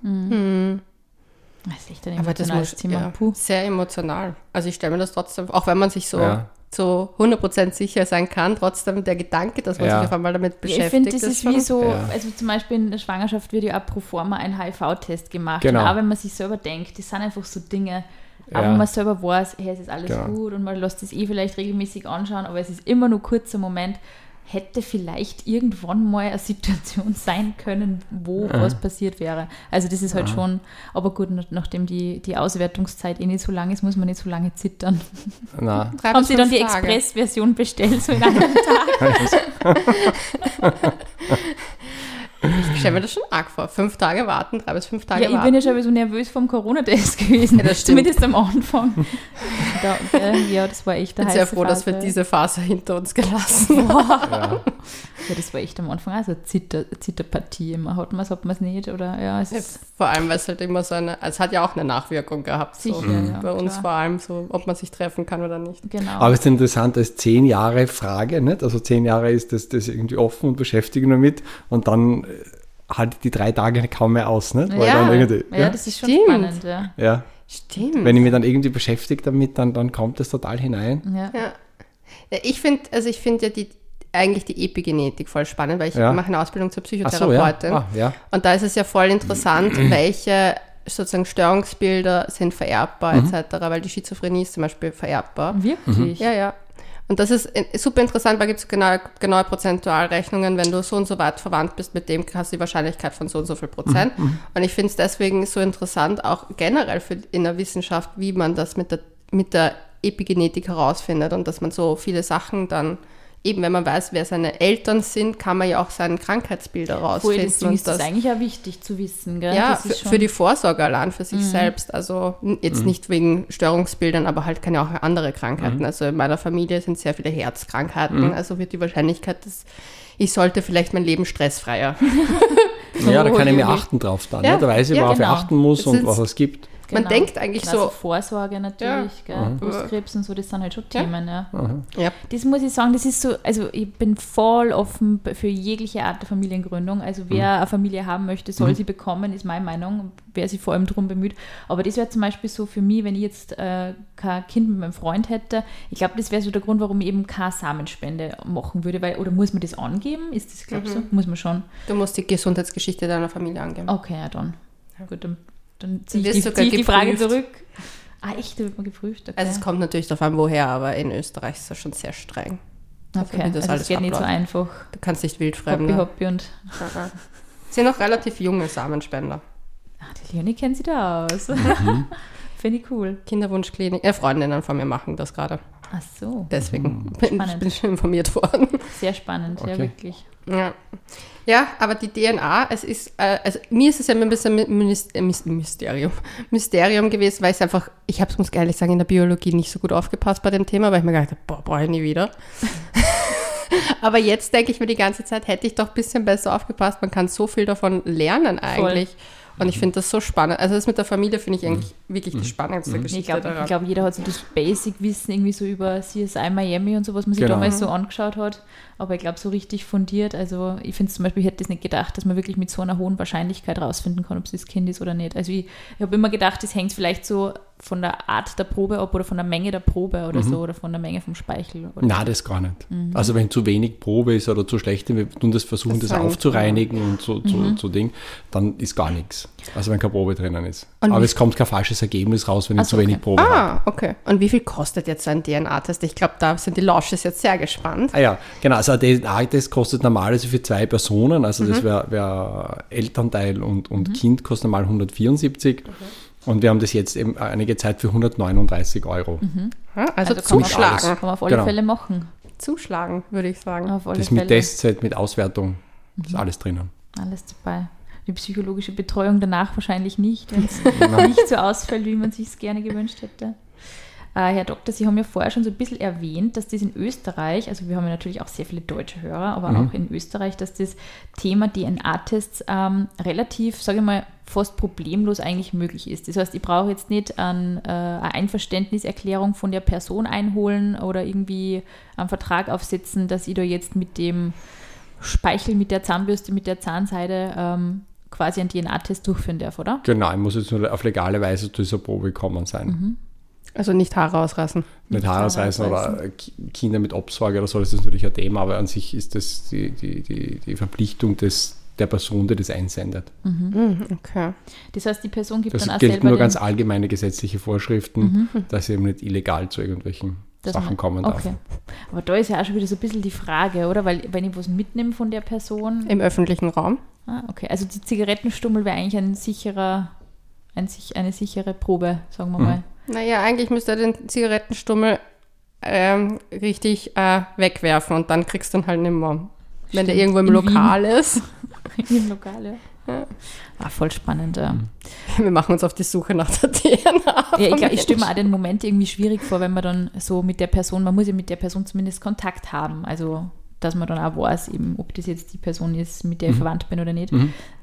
Das ist echt ein
Aber das muss
Thema.
ja,
Puh.
sehr emotional. Also ich stelle mir das trotzdem, auch wenn man sich so
Ja.
zu 100% sicher sein kann, trotzdem der Gedanke, dass man
Ja.
sich auf einmal damit beschäftigt.
ich finde, das ist wie
schon-
so,
Ja.
also zum Beispiel in der Schwangerschaft wird ja auch pro forma ein HIV-Test gemacht.
Genau.
Und auch wenn man sich selber denkt, das sind einfach so Dinge, auch
Ja.
wenn man selber weiß, hey, es ist alles
Genau.
gut und man lässt das eh vielleicht regelmäßig anschauen, aber es ist immer nur kurzer Moment. Hätte vielleicht irgendwann mal eine Situation sein können, wo
Ja.
was passiert wäre. Also das ist halt schon, aber gut, nach- nachdem die, die Auswertungszeit eh nicht so lang ist, muss man nicht so lange zittern.
Na,
Haben Sie dann die. Express-Version bestellt, so in einem Tag?
Ich stelle mir das schon arg vor. Fünf Tage warten, drei bis fünf Tage
Ja, ich
warten.
bin ja schon so nervös vom Corona-Test gewesen.
Ja, das stimmt.
Zumindest am Anfang. da, äh, ja, das war echt
ich
eine
bin sehr froh, dass wir
Phase.
diese Phase hinter uns gelassen haben.
ja.
Ja, das war echt am Anfang so eine Zitter, Zitterpartie. Immer hat man es, hat man es nicht. Oder, ja, es ist
Vor allem, weil es halt immer so eine, es hat ja auch eine Nachwirkung gehabt. So.
sicher. Ja,
Bei uns
klar.
vor allem so, ob man sich treffen kann oder nicht.
Genau.
Aber es ist interessant, als zehn Jahre Frage, nicht? Also zehn Jahre ist das, das irgendwie offen und beschäftigen damit und dann äh, halt die drei Tage kaum mehr aus, nicht? Weil
Ja.
dann irgendwie,
ja,
ja,
das ist schon
Stimmt.
spannend. Ja.
ja.
Stimmt.
Wenn ich mich dann irgendwie beschäftige damit, dann, dann kommt das total hinein.
Ja.
Ja. ja ich finde, also ich finde ja die, eigentlich die Epigenetik voll spannend, weil ich
Ja.
mache eine Ausbildung zur
Ach so, ja.
Psychotherapeutin.
Ah, ja.
Und da ist es ja voll interessant, welche sozusagen Störungsbilder sind vererbbar
Mhm.
etc., weil die Schizophrenie ist zum Beispiel vererbbar.
Wirklich?
Ja, ja. Und das ist super interessant, weil gibt es genaue, genaue Prozentualrechnungen. Wenn du so und so weit verwandt bist mit dem, hast du die Wahrscheinlichkeit von so und so viel Prozent.
Mhm,
Und ich finde es deswegen so interessant, auch generell für, in der Wissenschaft, wie man das mit der, mit der Epigenetik herausfindet und dass man so viele Sachen dann, eben wenn man weiß, wer seine Eltern sind, kann man ja auch seine Krankheitsbilder rausfinden.
deswegen
und
ist das eigentlich auch wichtig zu wissen. Gell?
ja,
das
für,
ist schon, Mhm.
für die Vorsorge allein, für sich selbst. Also jetzt nicht wegen Störungsbildern, aber halt kann ja auch andere Krankheiten.
Mhm.
Also in meiner Familie sind sehr viele Herzkrankheiten. Also wird die Wahrscheinlichkeit, dass ich sollte vielleicht mein Leben stressfreier.
Ja, da kann ich mir achten drauf dann.
Ja,
ne? Da weiß ich,
ja,
worauf
genau.
ich achten muss
Es
und was es gibt.
Man denkt eigentlich
also
so-
Vorsorge natürlich,
Ja.
gell? Brustkrebs und so, das sind halt schon
Ja.
Themen. Ja.
Ja.
Das muss ich sagen, das ist so, also ich bin voll offen für jegliche Art der Familiengründung. Also wer eine Familie haben möchte, soll sie bekommen, ist meine Meinung, wer sich vor allem darum bemüht. Aber das wäre zum Beispiel so für mich, wenn ich jetzt äh, kein Kind mit meinem Freund hätte, ich glaube, das wäre so der Grund, warum ich eben keine Samenspende machen würde, weil, oder muss man das angeben? Ist das, glaubst du? Muss man schon.
Du musst die Gesundheitsgeschichte deiner Familie angeben.
Okay, ja dann. Gut, dann, dann ziehe
Wird
ich, die,
sogar
zieh ich die Frage
geprüft.
zurück. Ah, echt? Da wird man geprüft? Okay.
Also es kommt natürlich darauf an, woher, aber in Österreich ist das schon sehr streng.
okay.
wie das
also
alles
es geht nicht so
abläuft.
einfach.
Du kannst nicht
Hoppi,
wildfremden.
hoppi und...
Sind auch relativ junge Samenspender.
Ah, die Leonie kennt sich da aus.
Mhm.
Finde ich cool.
Kinderwunschklinik, äh, Freundinnen von mir machen das gerade.
Ach so,
Deswegen bin ich bin schon informiert worden.
sehr spannend, ja
Okay.
wirklich.
Ja. ja, aber die DNA, es ist, äh, also mir ist es ja immer ein bisschen äh, Mys- Mysterium, Mysterium gewesen, weil ich es einfach, ich habe es, muss ich ehrlich sagen, in der Biologie nicht so gut aufgepasst bei dem Thema, weil ich mir gedacht habe, boah, brauche ich nie wieder. aber jetzt denke ich mir die ganze Zeit, hätte ich doch ein bisschen besser aufgepasst, man kann so viel davon lernen eigentlich. Und ich finde das so spannend. Also das mit der Familie finde ich eigentlich wirklich die spannendste Geschichte
Ich glaube, glaub, jeder hat so das Basic-Wissen irgendwie so über CSI Miami und so, was man sich
Genau.
damals so angeschaut hat. Aber ich glaube, so richtig fundiert, also ich finde zum Beispiel, ich hätte das nicht gedacht, dass man wirklich mit so einer hohen Wahrscheinlichkeit rausfinden kann, ob es das Kind ist oder nicht. Also ich, ich habe immer gedacht, das hängt vielleicht so von der Art der Probe ab oder von der Menge der Probe oder so oder von der Menge vom Speichel. Oder
Na, das gar nicht. Also wenn zu wenig Probe ist oder zu schlecht, wir tun das versuchen,
Das
das, aufzureinigen und so, so, so Ding, dann ist gar nichts. Also wenn keine Probe drinnen ist.
Und
Aber es kommt kein falsches Ergebnis raus, wenn ich zu wenig
okay.
Probe habe.
Ah, okay. Und wie viel kostet jetzt so ein DNA-Test? Ich glaube, da sind die Lausches jetzt sehr gespannt.
Ah ja, genau. Also ein DNA-Test kostet normalerweise für zwei Personen, also
Mhm.
das wäre wär Elternteil und, und Kind kostet normal 174. Und wir haben das jetzt eben einige Zeit für 139 Euro.
Ja, also,
kann man,
zuschlagen.
kann man auf alle
Genau.
Fälle machen.
Zuschlagen, würde ich sagen.
Auf alle
Das
Fälle.
mit Testset, mit Auswertung,
Mhm.
ist alles drinnen.
Alles dabei. Die psychologische Betreuung danach wahrscheinlich nicht, wenn es nicht so ausfällt, wie man sich es gerne gewünscht hätte. Äh, Herr Doktor, Sie haben ja vorher schon so ein bisschen erwähnt, dass das in Österreich, also wir haben ja natürlich auch sehr viele deutsche Hörer, aber auch in Österreich, dass das Thema DNA-Tests ähm, relativ, sage ich mal, fast problemlos eigentlich möglich ist. Das heißt, ich brauche jetzt nicht ein, äh, eine Einverständniserklärung von der Person einholen oder irgendwie einen Vertrag aufsetzen, dass ich da jetzt mit dem Speichel, mit der Zahnbürste, mit der Zahnseide ähm, quasi einen DNA-Test durchführen darf, oder?
Genau, ich muss jetzt nur auf legale Weise zu dieser Probe gekommen sein.
Mhm.
Also nicht Haare ausreißen.
Nicht
Haare
Haarausreißen oder Ki- Kinder mit Obsorge oder so, das ist natürlich ein Thema, aber an sich ist das die, die, die, die Verpflichtung des, der Person, die das einsendet.
Mhm, okay.
Das heißt, die Person gibt
Das
dann auch
gilt
selber
nur ganz allgemeine gesetzliche Vorschriften, dass sie eben nicht illegal zu irgendwelchen Sachen
man,
kommen darf.
Okay. Aber da ist ja auch schon wieder so ein bisschen die Frage, oder? Weil wenn ich was mitnehme von der Person.
Im öffentlichen Raum.
Ah, okay. Also die Zigarettenstummel wäre eigentlich ein sicherer, ein, eine sichere Probe, sagen wir
Mhm.
Naja, eigentlich müsste er den Zigarettenstummel ähm, richtig äh, wegwerfen und dann kriegst du ihn halt nicht mehr. Wenn der irgendwo im
In
Lokal ist.
Im Lokal, ja. Ah, voll spannend, ja.
Wir machen uns auf die Suche nach der DNA.
Ja, ich, glaub, ich stelle mir auch den Moment irgendwie schwierig vor, wenn man dann so mit der Person, man muss ja mit der Person zumindest Kontakt haben. Also, dass man dann auch weiß, eben, ob das jetzt die Person ist, mit der ich verwandt bin oder nicht.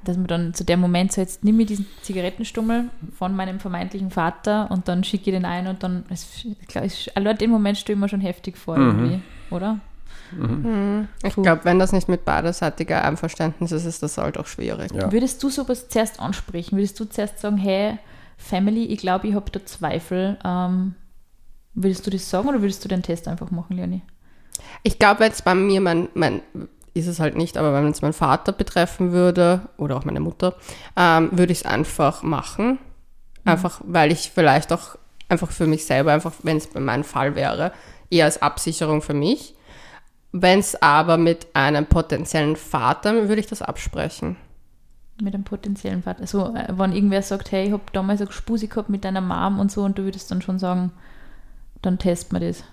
Dass man dann zu dem Moment so, jetzt nehme ich diesen Zigarettenstummel von meinem vermeintlichen Vater und dann schicke ich den ein und dann, ich glaub, ich, allein den Moment stelle ich mir schon heftig vor, irgendwie, oder?
Ich glaube, wenn das nicht mit beiderseitiger Einverständnis ist, ist das halt auch schwierig.
Ja.
Würdest du sowas zuerst ansprechen? Würdest du zuerst sagen, hey, Family, ich glaube, ich habe da Zweifel. Ähm, würdest du das sagen oder würdest du den Test einfach machen, Leonie?
Ich glaube, jetzt bei mir, mein, mein, ist es halt nicht, aber wenn es meinen Vater betreffen würde oder auch meine Mutter, ähm, würde ich es einfach machen. Einfach, weil ich vielleicht auch einfach für mich selber, einfach, wenn es bei meinem Fall wäre, eher als Absicherung für mich. Wenn es aber mit einem potenziellen Vater, würde ich das absprechen.
Mit einem potenziellen Vater. Also, wenn irgendwer sagt, hey, ich habe damals eine Gespusi gehabt mit deiner Mom und so, und du würdest dann schon sagen, dann testen wir das.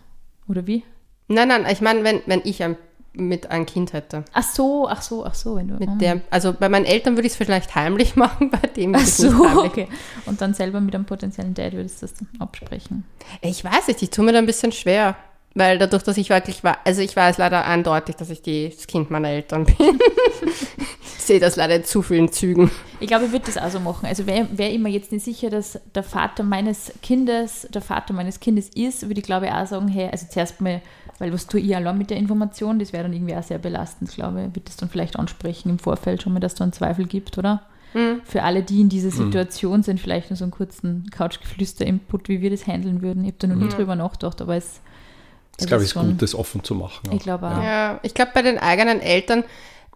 Oder wie?
Nein, nein, ich meine, wenn, wenn ich ein, mit ein Kind hätte.
Ach so, ach so, ach so. Wenn du,
Mit
ah.
der, also bei meinen Eltern würde ich es vielleicht heimlich machen, bei dem
Ach so, okay. Und dann selber mit einem potenziellen Dad würdest du das dann absprechen.
Ich weiß nicht, ich tue mir da ein bisschen schwer. Weil dadurch, dass ich wirklich war, also ich weiß leider eindeutig, dass ich die, das Kind meiner Eltern bin. ich sehe das leider in zu vielen Zügen.
Ich glaube, ich würde das auch so machen. Also wäre wär ich mir jetzt nicht sicher, dass der Vater meines Kindes der Vater meines Kindes ist, würde ich glaube ich auch sagen, hey, also zuerst mal, weil was tue ich allein mit der Information, das wäre dann irgendwie auch sehr belastend, glaube ich. Würde das dann vielleicht ansprechen im Vorfeld schon mal, dass da einen Zweifel gibt, oder? Für alle, die in dieser Situation sind, vielleicht nur so einen kurzen Couchgeflüster-Input, wie wir das handeln würden. Ich habe da noch nie drüber nachgedacht, aber es
Das glaube ich ist gut, das offen zu machen.
Ich glaube auch.
Ja, ich glaube, bei den eigenen Eltern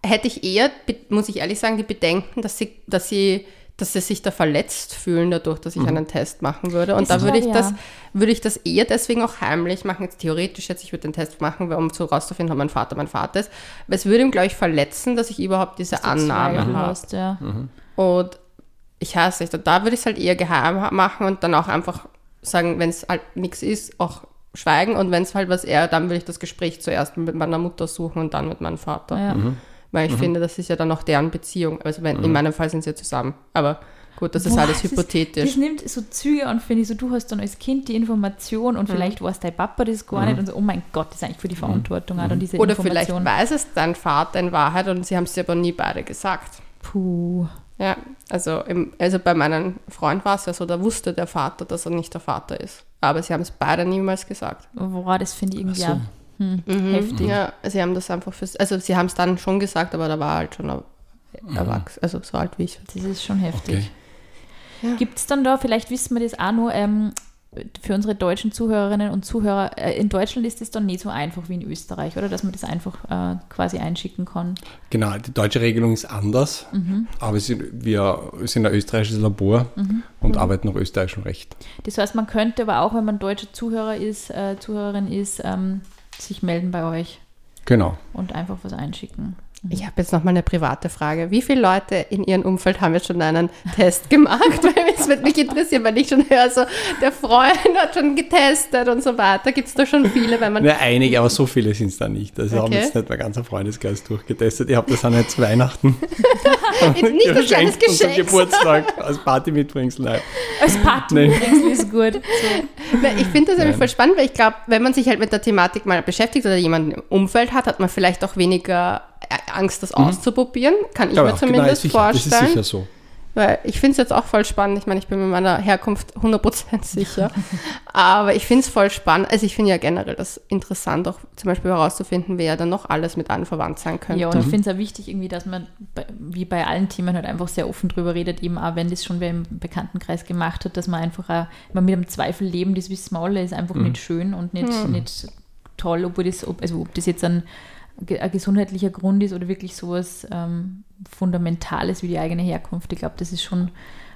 hätte ich eher, muss ich ehrlich sagen, die Bedenken, dass sie, dass sie, dass sie sich da verletzt fühlen dadurch, dass ich einen Test machen würde. Und
Das
da würde ich
ich
das, würde ich das eher deswegen auch heimlich machen. Jetzt theoretisch jetzt, ich würde den Test machen, um so rauszufinden, ob mein Vater mein Vater ist. Weil es würde ihm, glaube ich, verletzen, dass ich überhaupt diese Annahme habe.
hast, ja.
Und ich hasse nicht. Da würde ich es halt eher geheim machen und dann auch einfach sagen, wenn es halt nichts ist, auch schweigen. Und wenn es halt was eher, dann würde ich das Gespräch zuerst mit meiner Mutter suchen und dann mit meinem Vater.
Ja.
Weil ich finde, das ist ja dann auch deren Beziehung. Also wenn, in meinem Fall sind sie ja zusammen. Aber gut, das ist
Boah,
alles
das
hypothetisch.
Das nimmt so Züge an, finde ich. So, du hast dann als Kind die Information
Mhm.
und vielleicht weiß dein Papa das gar nicht und so, oh mein Gott, das ist eigentlich für die Verantwortung auch dann diese
Oder vielleicht weiß es dein Vater in Wahrheit und sie haben es dir aber nie beide gesagt.
Puh.
Ja, also, im, also bei meinem Freund war es ja so, da wusste der Vater, dass er nicht der Vater ist. Aber sie haben es beide niemals gesagt.
Boah, das finde ich irgendwie
so.
Auch hm, heftig.
Ja, sie haben das einfach fürs, also sie haben es dann schon gesagt, aber da war er halt schon er- erwachsen, also so alt wie ich.
Das ist schon heftig.
Okay.
Ja.
Gibt es dann da, vielleicht wissen wir das auch noch, ähm, für unsere deutschen Zuhörerinnen und Zuhörer, äh, in Deutschland ist es dann nicht so einfach wie in Österreich, oder? Dass man das einfach äh, quasi einschicken kann.
Genau, die deutsche Regelung ist anders, aber es sind, wir sind ein österreichisches Labor und arbeiten nach österreichischem Recht.
Das heißt, man könnte aber auch, wenn man deutscher Zuhörer ist, äh, Zuhörerin ist, ähm, sich melden bei euch
Genau.
und einfach was einschicken.
Ich habe jetzt noch mal eine private Frage. Wie viele Leute in Ihrem Umfeld haben jetzt schon einen Test gemacht? Weil es wird mich interessieren, weil ich schon höre, so der Freund hat schon getestet und so weiter. Gibt es da schon viele, wenn man
Ja, einige, aber so viele sind es da nicht. Also haben
Okay.
jetzt nicht mein ganzer Freundeskreis durchgetestet. Ich habe das nicht zu Weihnachten.
nicht als kleines Geschenk.
Geburtstag als Party mitbringst. Nein.
Als Party
Nee.
übrigens ist gut.
Weil Ich finde das nämlich voll spannend, weil ich glaube, wenn man sich halt mit der Thematik mal beschäftigt oder jemanden im Umfeld hat, hat man vielleicht auch weniger Angst, das auszuprobieren. Kann ich
Ja,
mir
genau,
zumindest
sicher, Das ist
vorstellen.
sicher so.
Weil ich finde es jetzt auch voll spannend. Ich meine, ich bin mit meiner Herkunft 100% sicher. Aber ich finde es voll spannend. Also ich finde ja generell das interessant, auch zum Beispiel herauszufinden, wer dann noch alles mit einem verwandt sein könnte.
Ja, und ich finde es auch wichtig, irgendwie, dass man, bei, wie bei allen Themen, halt einfach sehr offen drüber redet, eben auch wenn das schon wer im Bekanntenkreis gemacht hat, dass man einfach auch, immer mit einem Zweifel leben, das wissen wir alle, ist einfach nicht schön und nicht, nicht toll, obwohl das, ob, also ob das jetzt ein, ein gesundheitlicher Grund ist oder wirklich sowas ähm, Fundamentales wie die eigene Herkunft. Ich glaube, das ist schon,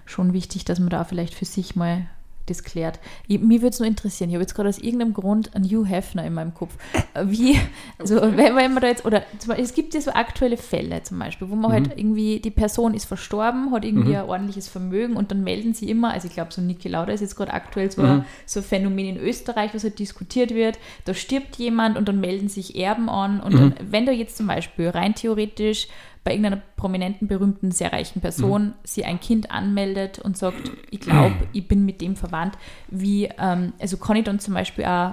schon wichtig, dass man da vielleicht für sich mal das klärt. Ich, mich würde es nur interessieren, ich habe jetzt gerade aus irgendeinem Grund einen Hugh Hefner in meinem Kopf. Wie, also wenn, wenn man da jetzt, oder es gibt ja so aktuelle Fälle zum Beispiel, wo man halt irgendwie, die Person ist verstorben, hat irgendwie ein ordentliches Vermögen und dann melden sie immer, also ich glaube so Niki Lauda ist jetzt gerade aktuell so, ein, so ein Phänomen in Österreich, was halt diskutiert wird, da stirbt jemand und dann melden sich Erben an und dann, wenn da jetzt zum Beispiel rein theoretisch bei irgendeiner prominenten, berühmten, sehr reichen Person sie ein Kind anmeldet und sagt, ich glaube, ich bin mit dem verwandt, wie, ähm, also kann ich dann zum Beispiel auch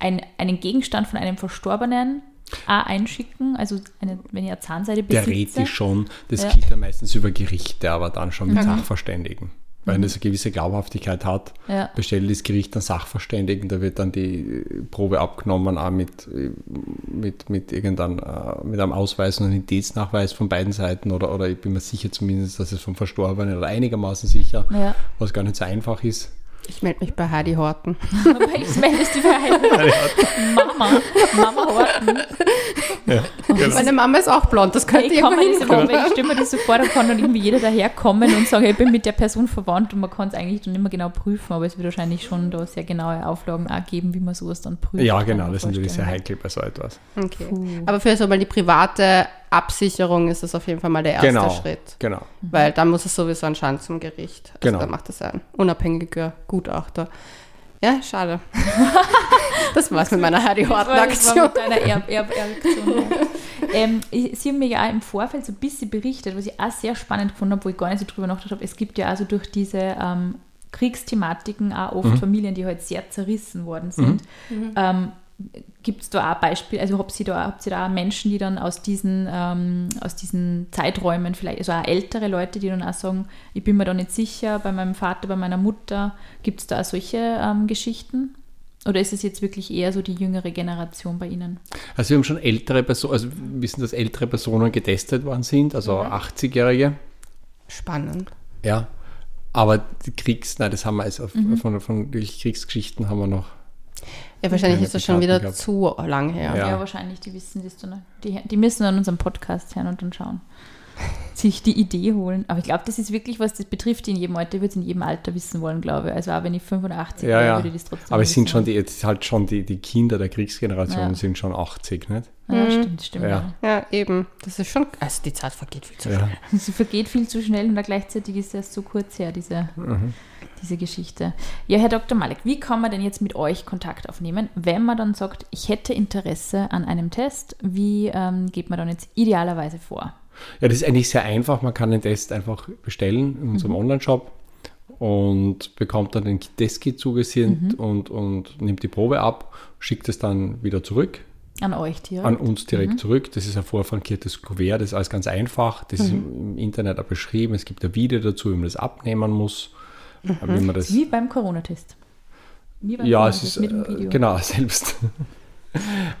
ein, einen Gegenstand von einem Verstorbenen auch einschicken, also eine, wenn eine Zahnseide besitze.
Theoretisch schon. Das
Ja.
geht ja meistens über Gerichte, aber dann schon mit Sachverständigen. Weil das eine gewisse Glaubhaftigkeit hat,
Ja.
bestellt das Gericht einen Sachverständigen, da wird dann die äh, Probe abgenommen, auch mit, äh, mit, mit, irgendeinem, äh, mit einem Ausweis und einem Identitätsnachweis von beiden Seiten oder, oder ich bin mir sicher zumindest, dass es vom Verstorbenen oder einigermaßen sicher,
Ja.
was gar nicht so einfach ist.
Ich melde mich bei Heidi Horten.
Ich meldest die Wahrheit. Mama, Mama Horten.
Meine Mama ist auch blond, das könnte
Ich kann das, weil ich stelle mir das so vor, da kann dann irgendwie jeder daherkommen und sagen, ich bin mit der Person verwandt und man kann es eigentlich dann immer genau prüfen, aber es wird wahrscheinlich schon da sehr genaue Auflagen auch geben, wie man sowas dann prüft.
Ja, genau,
man
das ist natürlich sehr heikel bei so etwas.
Okay. Aber für so mal die private Absicherung ist das auf jeden Fall mal der erste
Genau,
Schritt.
genau.
Weil dann muss es sowieso anscheinend zum Gericht. Also
Genau.
Da macht das ein unabhängiger Gutachter. Ja, schade. das war's mit meiner Heidi
Das war-
Horten
das war
Aktion.
mit deiner Erb Erb Erbaktion, ja. ähm, Sie haben mir ja auch im Vorfeld so ein bisschen berichtet, was ich auch sehr spannend gefunden habe, wo ich gar nicht so drüber nachgedacht habe. Es gibt ja also durch diese ähm, Kriegsthematiken auch oft Familien, die halt sehr zerrissen worden sind. Ähm, Gibt es da auch Beispiele, also habt ihr da, habt ihr da auch Menschen, die dann aus diesen, ähm, aus diesen Zeiträumen vielleicht, also auch ältere Leute, die dann auch sagen, ich bin mir da nicht sicher, bei meinem Vater, bei meiner Mutter, gibt es da auch solche ähm, Geschichten? Oder ist es jetzt wirklich eher so die jüngere Generation bei Ihnen?
Also wir haben schon ältere Personen, also wir wissen, dass ältere Personen getestet worden sind, also 80-Jährige.
Spannend.
Ja. Aber die Kriegs, nein, das haben wir also
Mhm.
von, von die Kriegsgeschichten haben wir noch.
Ja, wahrscheinlich ist das schon wieder
gehabt.
zu lang her.
Ja.
Ja, wahrscheinlich, die wissen das dann. Die, die müssen an unserem Podcast hören und dann schauen. Sich die Idee holen. Aber ich glaube, das ist wirklich was, das betrifft in jedem Alter, würde es in jedem Alter wissen wollen, glaube ich. Also auch wenn ich 85
Ja,
wäre,
ja.
würde ich das trotzdem
Aber es sind schon die, jetzt halt schon die, die Kinder der Kriegsgeneration
Ja.
sind schon 80, nicht?
Ja, stimmt, stimmt.
Ja.
Ja.
Eben. Das ist schon. Also die Zeit vergeht viel zu
Ja.
schnell.
Es vergeht viel zu schnell und gleichzeitig ist es erst so kurz her, diese,
Mhm.
diese Geschichte. Ja, Herr Dr. Malik, wie kann man denn jetzt mit euch Kontakt aufnehmen, wenn man dann sagt, ich hätte Interesse an einem Test? Wie ähm, geht man dann jetzt idealerweise vor?
Ja, das ist eigentlich sehr einfach. Man kann den Test einfach bestellen in unserem Online-Shop und bekommt dann den Testkit zugesendet und, und nimmt die Probe ab, schickt es dann wieder zurück
An euch direkt?
an uns direkt zurück. Das ist ein vorfrankiertes Kuvert, das ist alles ganz einfach. Das ist im Internet auch beschrieben. Es gibt ein Video dazu, wie man das abnehmen muss. Wie man das,
Wie beim Corona-Test.
Ja, es ist
mit dem
äh,
Video.
genau selbst.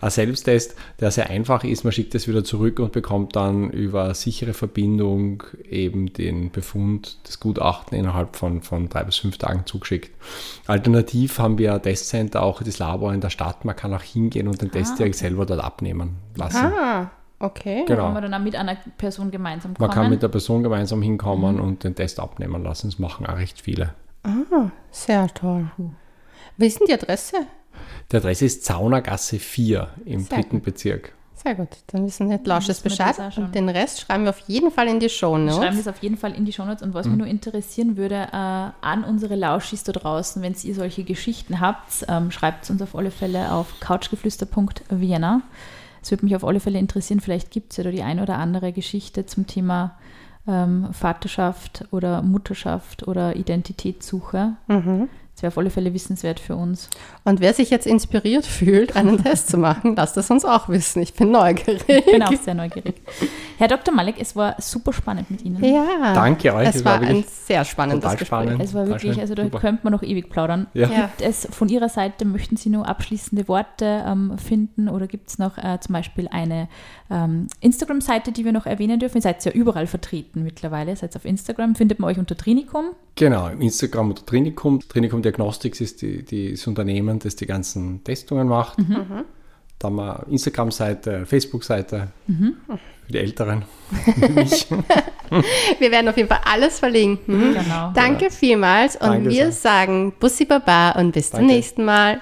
Ein Selbsttest, der sehr einfach ist. Man schickt es wieder zurück und bekommt dann über sichere Verbindung eben den Befund, das Gutachten innerhalb von, von drei bis fünf Tagen zugeschickt. Alternativ haben wir ein Testcenter, auch das Labor in der Stadt. Man kann auch hingehen und den Test direkt selber dort abnehmen lassen.
Ah, okay.
Kann
Genau.
man dann auch mit einer Person gemeinsam kommen.
Man kann mit der Person gemeinsam hinkommen und den Test abnehmen lassen. Das machen auch recht viele.
Sehr toll. Wie ist denn die Adresse?
Die Adresse ist Zaunergasse 4 im
Sehr
dritten
gut.
Bezirk.
Sehr gut. Dann wissen jetzt Lausches
wir
Bescheid. Und den Rest schreiben wir auf jeden Fall in die Show
Wir schreiben
Notes.
das auf jeden Fall in die Shownotes. Und was
Mhm.
mich nur interessieren würde, äh, an unsere Lauschis da draußen, wenn ihr solche Geschichten habt, ähm, schreibt es uns auf alle Fälle auf couchgeflüster.vienna. Es würde mich auf alle Fälle interessieren, vielleicht gibt es ja da die ein oder andere Geschichte zum Thema ähm, Vaterschaft oder Mutterschaft oder Identitätssuche.
Mhm.
Das wäre auf alle Fälle wissenswert für uns.
Und wer sich jetzt inspiriert fühlt, einen Test zu machen, lasst es uns auch wissen. Ich bin neugierig.
Ich bin auch sehr neugierig. Herr Dr. Malek, es war super spannend mit Ihnen.
Ja.
Danke euch,
Es
es
war
war
ein
wirklich
sehr spannendes
total
Gespräch.
spannend.
Es war wirklich, also da
Super.
könnte man noch ewig plaudern.
Ja.
Ja.
Gibt es von Ihrer Seite, möchten Sie nur abschließende Worte ähm, finden oder gibt es noch äh, zum Beispiel eine ähm, Instagram-Seite, die wir noch erwähnen dürfen? Ihr seid ja überall vertreten mittlerweile, seid auf Instagram, findet man euch unter Trinikum.
Genau, im Instagram oder Trinikum. Trinikum Diagnostics ist die, die, das Unternehmen, das die ganzen Testungen macht.
Mhm.
Da haben wir Instagram-Seite, Facebook-Seite
Mhm.
für die Älteren.
wir werden auf jeden Fall alles verlinken.
Genau.
Danke vielmals und
Danke
wir
sehr.
sagen Bussi Baba und bis zum
Danke.
nächsten Mal.